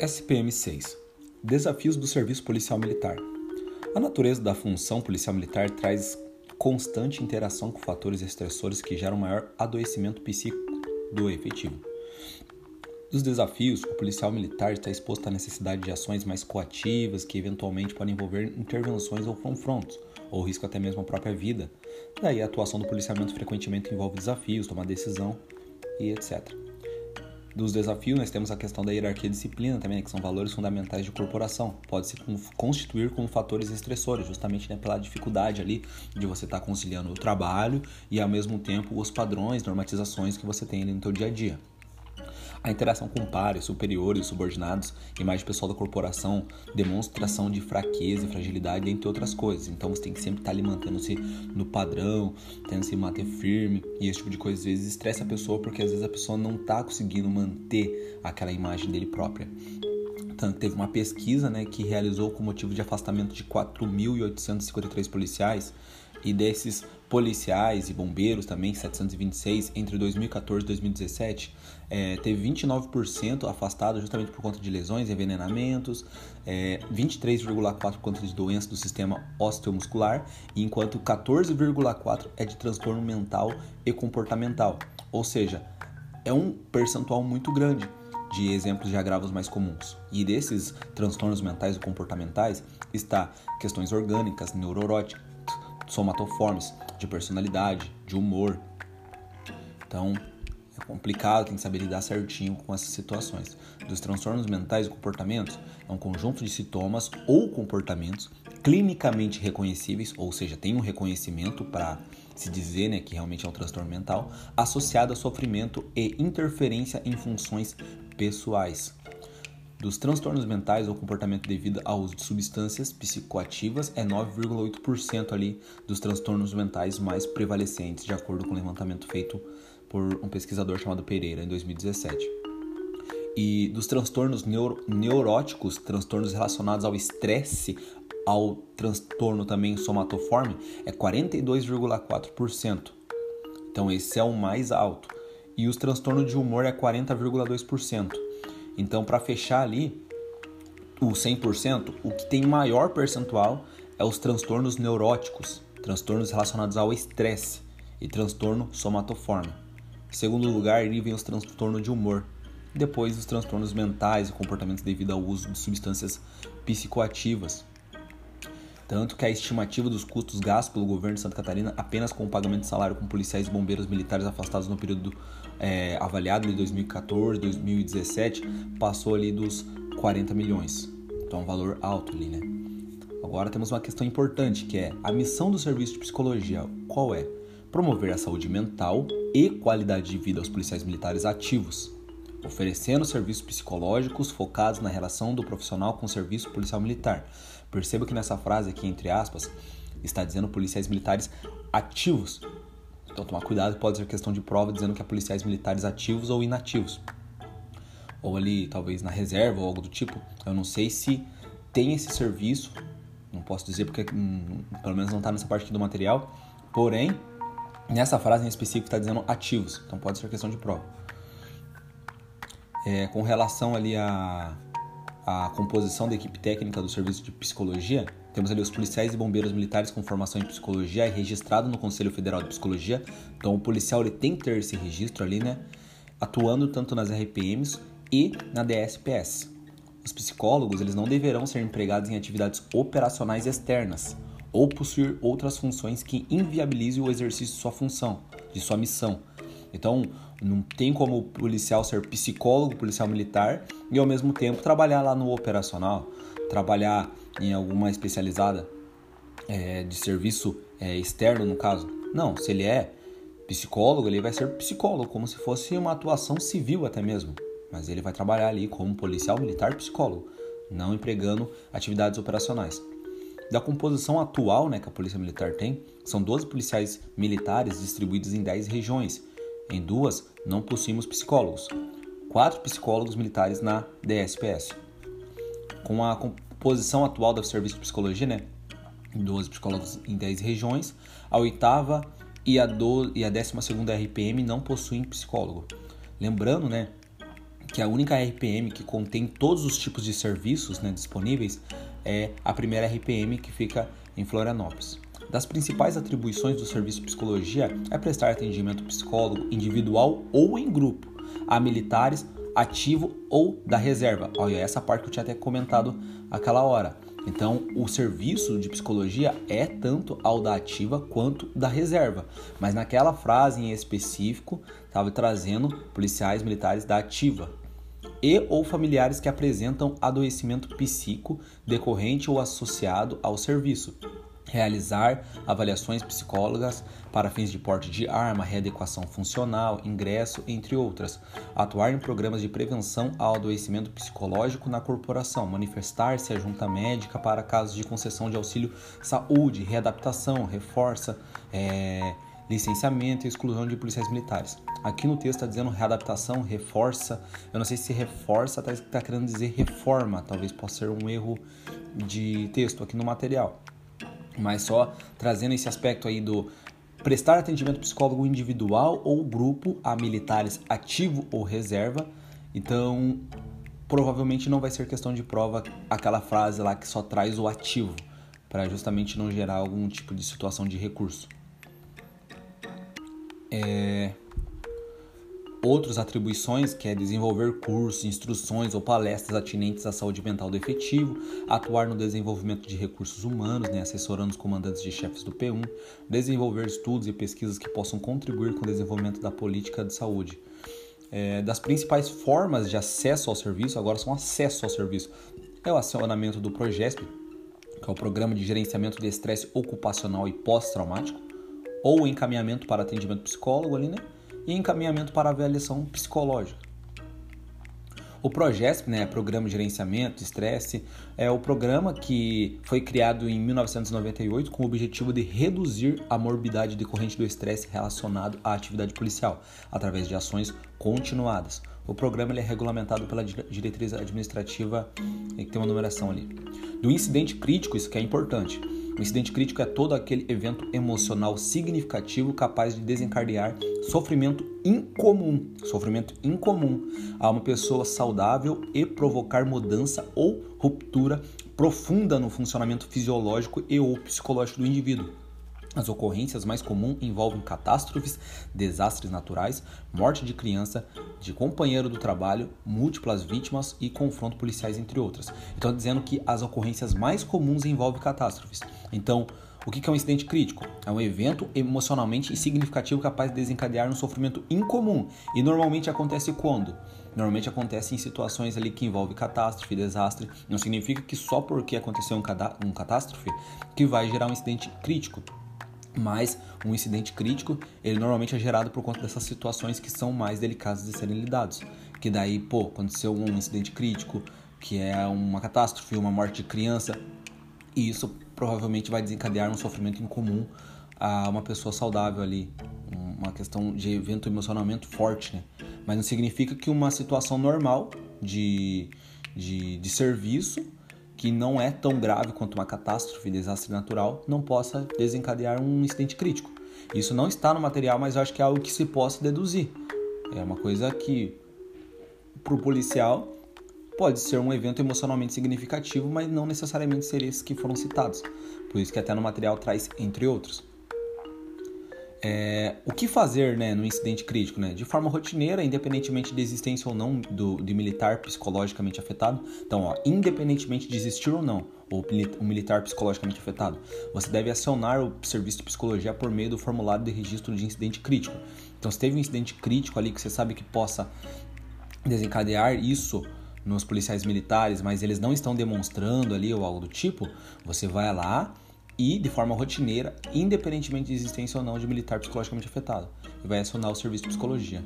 SPM 6 Desafios do Serviço Policial Militar. A natureza da função policial militar traz constante interação com fatores estressores que geram maior adoecimento psíquico do efetivo. Dos desafios, o policial militar está exposto à necessidade de ações mais coativas que eventualmente podem envolver intervenções ou confrontos, ou risco até mesmo à própria vida. Daí a atuação do policiamento frequentemente envolve desafios, tomar decisão e etc dos desafios, nós temos a questão da hierarquia e disciplina também, né, que são valores fundamentais de corporação. Pode se constituir como fatores estressores, justamente né, pela dificuldade ali de você estar tá conciliando o trabalho e ao mesmo tempo os padrões, normatizações que você tem ali no seu dia a dia. A interação com pares, superiores, subordinados e mais pessoal da corporação, demonstração de fraqueza e fragilidade, entre outras coisas. Então você tem que sempre estar ali mantendo-se no padrão, tendo se manter firme. E esse tipo de coisa às vezes estressa a pessoa porque às vezes a pessoa não está conseguindo manter aquela imagem dele própria. Tanto teve uma pesquisa né, que realizou com motivo de afastamento de 4.853 policiais e desses policiais e bombeiros também, 726, entre 2014 e 2017, é, teve 29% afastado justamente por conta de lesões, envenenamentos, é, 23,4% por conta de doenças do sistema osteomuscular, enquanto 14,4% é de transtorno mental e comportamental. Ou seja, é um percentual muito grande de exemplos de agravos mais comuns. E desses transtornos mentais e comportamentais está questões orgânicas, neuroróticas, somatoformes, de personalidade, de humor. Então, é complicado, tem que saber lidar certinho com essas situações. Dos transtornos mentais e comportamentos é um conjunto de sintomas ou comportamentos clinicamente reconhecíveis, ou seja, tem um reconhecimento para se dizer né, que realmente é um transtorno mental, associado a sofrimento e interferência em funções pessoais. Dos transtornos mentais ou comportamento devido ao uso de substâncias psicoativas é 9,8% ali dos transtornos mentais mais prevalecentes, de acordo com o um levantamento feito por um pesquisador chamado Pereira em 2017. E dos transtornos neuro, neuróticos, transtornos relacionados ao estresse, ao transtorno também somatoforme, é 42,4%. Então esse é o mais alto. E os transtornos de humor é 40,2%. Então, para fechar ali o 100%, o que tem maior percentual é os transtornos neuróticos, transtornos relacionados ao estresse e transtorno somatoforme. Em segundo lugar, ali vem os transtornos de humor. Depois, os transtornos mentais e comportamentos devido ao uso de substâncias psicoativas. Tanto que a estimativa dos custos gastos pelo governo de Santa Catarina apenas com o pagamento de salário com policiais e bombeiros militares afastados no período é, avaliado de 2014, 2017, passou ali dos 40 milhões. Então é um valor alto ali, né? Agora temos uma questão importante que é a missão do serviço de psicologia. Qual é? Promover a saúde mental e qualidade de vida aos policiais militares ativos, oferecendo serviços psicológicos focados na relação do profissional com o serviço policial militar. Perceba que nessa frase aqui, entre aspas, está dizendo policiais militares ativos. Então, tomar cuidado, pode ser questão de prova dizendo que é policiais militares ativos ou inativos. Ou ali, talvez na reserva ou algo do tipo. Eu não sei se tem esse serviço, não posso dizer porque hum, pelo menos não está nessa parte aqui do material. Porém, nessa frase em específico está dizendo ativos, então pode ser questão de prova. É, com relação ali a a composição da equipe técnica do serviço de psicologia, temos ali os policiais e bombeiros militares com formação em psicologia e registrado no Conselho Federal de Psicologia. Então o policial ele tem que ter esse registro ali, né? Atuando tanto nas RPMs e na DSPS. Os psicólogos eles não deverão ser empregados em atividades operacionais externas ou possuir outras funções que inviabilizem o exercício de sua função, de sua missão, então, não tem como o policial ser psicólogo, policial militar e ao mesmo tempo trabalhar lá no operacional, trabalhar em alguma especializada é, de serviço é, externo, no caso. Não, se ele é psicólogo, ele vai ser psicólogo, como se fosse uma atuação civil até mesmo. Mas ele vai trabalhar ali como policial militar psicólogo, não empregando atividades operacionais. Da composição atual né, que a Polícia Militar tem, são 12 policiais militares distribuídos em 10 regiões, em duas, não possuímos psicólogos. Quatro psicólogos militares na DSPS. Com a composição atual do Serviço de Psicologia, né? 12 psicólogos em 10 regiões, a oitava e a, do, e a décima segunda RPM não possuem psicólogo. Lembrando, né, que a única RPM que contém todos os tipos de serviços né, disponíveis é a primeira RPM que fica em Florianópolis. Das principais atribuições do serviço de psicologia é prestar atendimento psicólogo individual ou em grupo a militares, ativo ou da reserva. Olha, essa parte que eu tinha até comentado aquela hora. Então, o serviço de psicologia é tanto ao da ativa quanto da reserva. Mas naquela frase em específico, estava trazendo policiais militares da ativa e ou familiares que apresentam adoecimento psíquico decorrente ou associado ao serviço realizar avaliações psicólogas para fins de porte de arma, readequação funcional, ingresso, entre outras, atuar em programas de prevenção ao adoecimento psicológico na corporação, manifestar-se à junta médica para casos de concessão de auxílio saúde, readaptação, reforça, é, licenciamento e exclusão de policiais militares. Aqui no texto está dizendo readaptação, reforça. Eu não sei se reforça está tá querendo dizer reforma. Talvez possa ser um erro de texto aqui no material mas só trazendo esse aspecto aí do prestar atendimento psicólogo individual ou grupo a militares ativo ou reserva. Então, provavelmente não vai ser questão de prova aquela frase lá que só traz o ativo, para justamente não gerar algum tipo de situação de recurso. É outras atribuições, que é desenvolver cursos, instruções ou palestras atinentes à saúde mental do efetivo, atuar no desenvolvimento de recursos humanos, né, assessorando os comandantes de chefes do P1, desenvolver estudos e pesquisas que possam contribuir com o desenvolvimento da política de saúde. É, das principais formas de acesso ao serviço, agora são acesso ao serviço, é o acionamento do PROGESP, que é o Programa de Gerenciamento de Estresse Ocupacional e Pós-Traumático, ou encaminhamento para atendimento psicólogo ali, né? E encaminhamento para avaliação psicológica. O PROGESP, né, Programa de Gerenciamento Estresse, é o programa que foi criado em 1998 com o objetivo de reduzir a morbidade decorrente do estresse relacionado à atividade policial, através de ações continuadas. O programa ele é regulamentado pela diretriz administrativa, que tem uma numeração ali. Do incidente crítico, isso que é importante. O incidente crítico é todo aquele evento emocional significativo capaz de desencadear sofrimento incomum, sofrimento incomum a uma pessoa saudável e provocar mudança ou ruptura profunda no funcionamento fisiológico e ou psicológico do indivíduo. As ocorrências mais comuns envolvem catástrofes, desastres naturais, morte de criança, de companheiro do trabalho, múltiplas vítimas e confronto policiais, entre outras. Então, dizendo que as ocorrências mais comuns envolvem catástrofes. Então, o que é um incidente crítico? É um evento emocionalmente significativo capaz de desencadear um sofrimento incomum. E normalmente acontece quando? Normalmente acontece em situações ali que envolve catástrofe, desastre. Não significa que só porque aconteceu um, um catástrofe que vai gerar um incidente crítico mas um incidente crítico, ele normalmente é gerado por conta dessas situações que são mais delicadas de serem lidados. Que daí, pô, aconteceu um incidente crítico, que é uma catástrofe, uma morte de criança, e isso provavelmente vai desencadear um sofrimento incomum a uma pessoa saudável ali, uma questão de evento emocionalmente forte, né? Mas não significa que uma situação normal de, de, de serviço que não é tão grave quanto uma catástrofe, desastre natural, não possa desencadear um incidente crítico. Isso não está no material, mas eu acho que é algo que se possa deduzir. É uma coisa que, para o policial, pode ser um evento emocionalmente significativo, mas não necessariamente ser esses que foram citados. Por isso que até no material traz entre outros. É, o que fazer né, no incidente crítico? Né? De forma rotineira, independentemente de existência ou não do, de militar psicologicamente afetado. Então, ó, independentemente de existir ou não o, o militar psicologicamente afetado, você deve acionar o serviço de psicologia por meio do formulário de registro de incidente crítico. Então, se teve um incidente crítico ali que você sabe que possa desencadear isso nos policiais militares, mas eles não estão demonstrando ali ou algo do tipo, você vai lá e de forma rotineira, independentemente de existência ou não de militar psicologicamente afetado. E vai acionar o serviço de psicologia.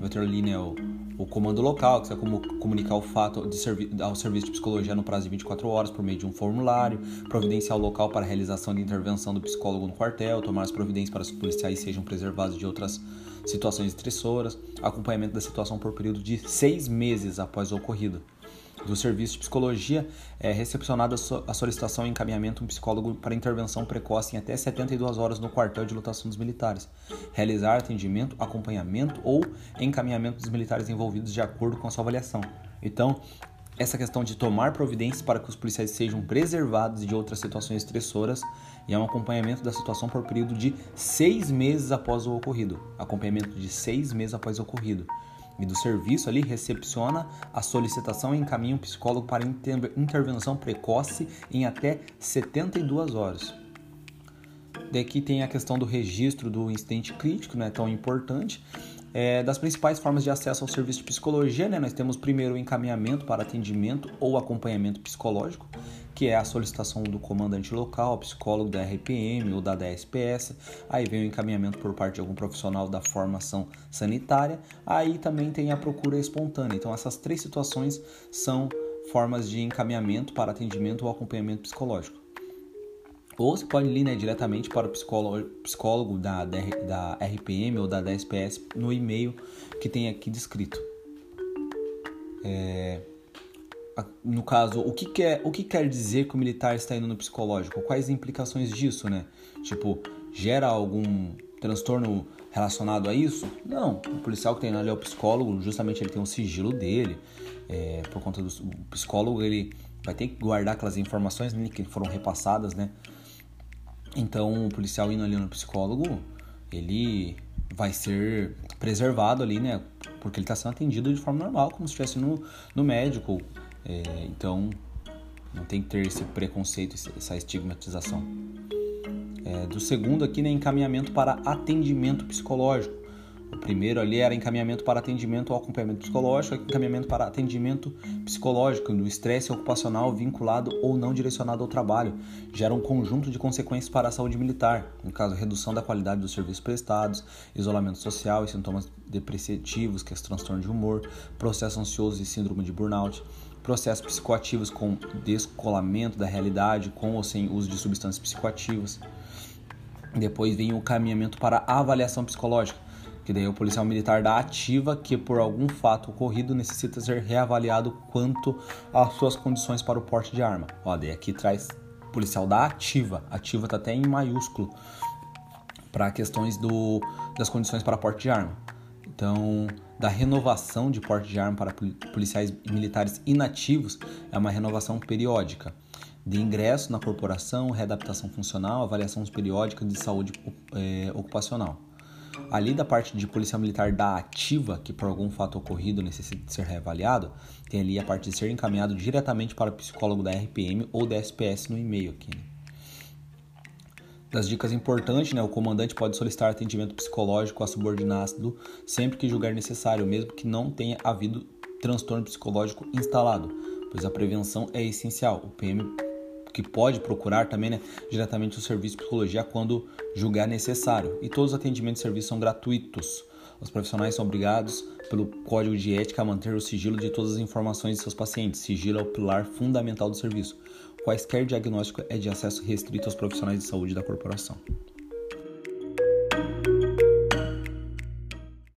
Vai ter ali né, o, o comando local, que vai comunicar o fato de servi ao serviço de psicologia no prazo de 24 horas por meio de um formulário, providenciar o local para a realização de intervenção do psicólogo no quartel, tomar as providências para que os policiais sejam preservados de outras situações estressoras, acompanhamento da situação por período de seis meses após o ocorrido do serviço de psicologia é recepcionada a solicitação e encaminhamento um psicólogo para intervenção precoce em até 72 horas no quartel de lotação dos militares, realizar atendimento, acompanhamento ou encaminhamento dos militares envolvidos de acordo com a sua avaliação. Então, essa questão de tomar providências para que os policiais sejam preservados de outras situações estressoras e é um acompanhamento da situação por período de seis meses após o ocorrido. Acompanhamento de seis meses após o ocorrido e do serviço ali recepciona a solicitação e encaminha um psicólogo para intervenção precoce em até 72 horas. Daqui tem a questão do registro do incidente crítico, né, tão importante. É, das principais formas de acesso ao serviço de psicologia, né, nós temos primeiro o encaminhamento para atendimento ou acompanhamento psicológico, que é a solicitação do comandante local, psicólogo da RPM ou da DSPS. Aí vem o encaminhamento por parte de algum profissional da formação sanitária. Aí também tem a procura espontânea. Então, essas três situações são formas de encaminhamento para atendimento ou acompanhamento psicológico. Ou você pode ir né, diretamente para o psicólogo, psicólogo da, da RPM ou da DSPS no e-mail que tem aqui descrito. É, no caso, o que, quer, o que quer dizer que o militar está indo no psicológico? Quais implicações disso, né? Tipo, gera algum transtorno relacionado a isso? Não, o policial que tem ali é o psicólogo, justamente ele tem um sigilo dele, é, por conta do psicólogo ele vai ter que guardar aquelas informações né, que foram repassadas, né? Então, o policial indo ali no psicólogo, ele vai ser preservado ali, né? Porque ele está sendo atendido de forma normal, como se estivesse no, no médico, é, então, não tem que ter esse preconceito, essa estigmatização. É, do segundo aqui, né, encaminhamento para atendimento psicológico. O primeiro ali era encaminhamento para atendimento ao acompanhamento psicológico, encaminhamento para atendimento psicológico do estresse ocupacional vinculado ou não direcionado ao trabalho. Gera um conjunto de consequências para a saúde militar, no caso, redução da qualidade dos serviços prestados, isolamento social e sintomas depreciativos, que é transtorno de humor, processo ansioso e síndrome de burnout, processos psicoativos com descolamento da realidade, com ou sem uso de substâncias psicoativas. Depois vem o caminhamento para avaliação psicológica, que daí o policial militar da ativa que por algum fato ocorrido necessita ser reavaliado quanto às suas condições para o porte de arma. Ó, daí aqui traz policial da ativa, ativa tá até em maiúsculo para questões do, das condições para porte de arma. Então, da renovação de porte de arma para policiais e militares inativos é uma renovação periódica. De ingresso na corporação, readaptação funcional, avaliação periódica de saúde é, ocupacional. Ali da parte de policial militar da ativa, que por algum fato ocorrido necessita ser reavaliado, tem ali a parte de ser encaminhado diretamente para o psicólogo da RPM ou da SPS no e-mail aqui. Né? Das dicas importantes, né, o comandante pode solicitar atendimento psicológico a subordinado sempre que julgar necessário, mesmo que não tenha havido transtorno psicológico instalado, pois a prevenção é essencial. O PM que pode procurar também né, diretamente o serviço de psicologia quando julgar necessário. E todos os atendimentos e serviços são gratuitos. Os profissionais são obrigados pelo Código de Ética a manter o sigilo de todas as informações de seus pacientes. Sigilo é o pilar fundamental do serviço. Quaisquer diagnóstico é de acesso restrito aos profissionais de saúde da corporação.